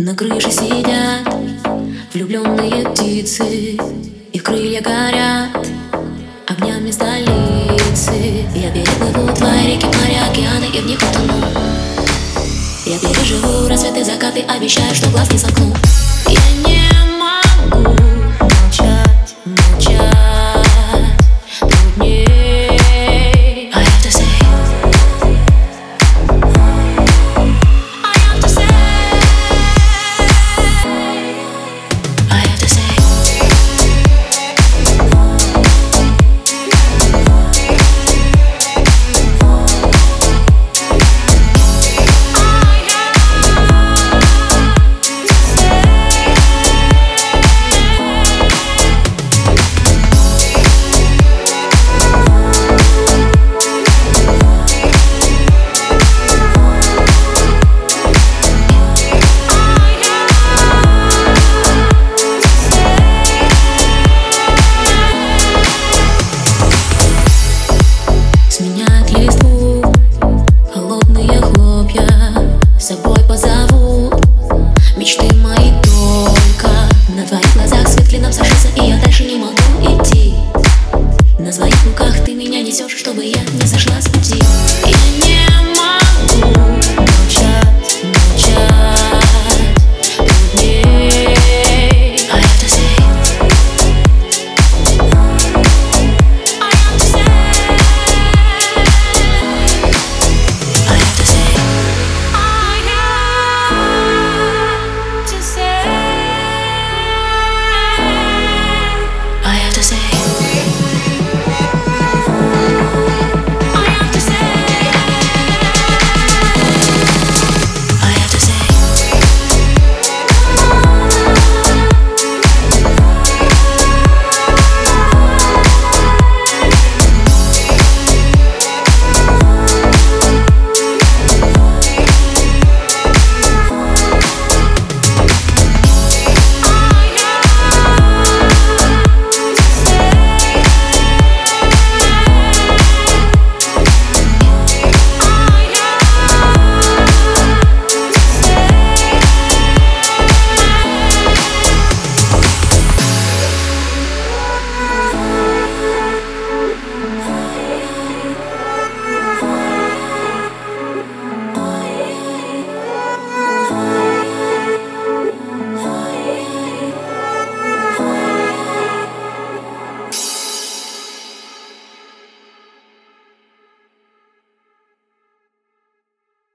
На крыше сидят влюбленные птицы Их крылья горят огнями столицы. Я переплыву твои реки, моря, океаны и в них утону. Я переживу рассветы, закаты, обещаю, что глаз не сомкну ты меня несешь, чтобы я не сошла с пути. Я не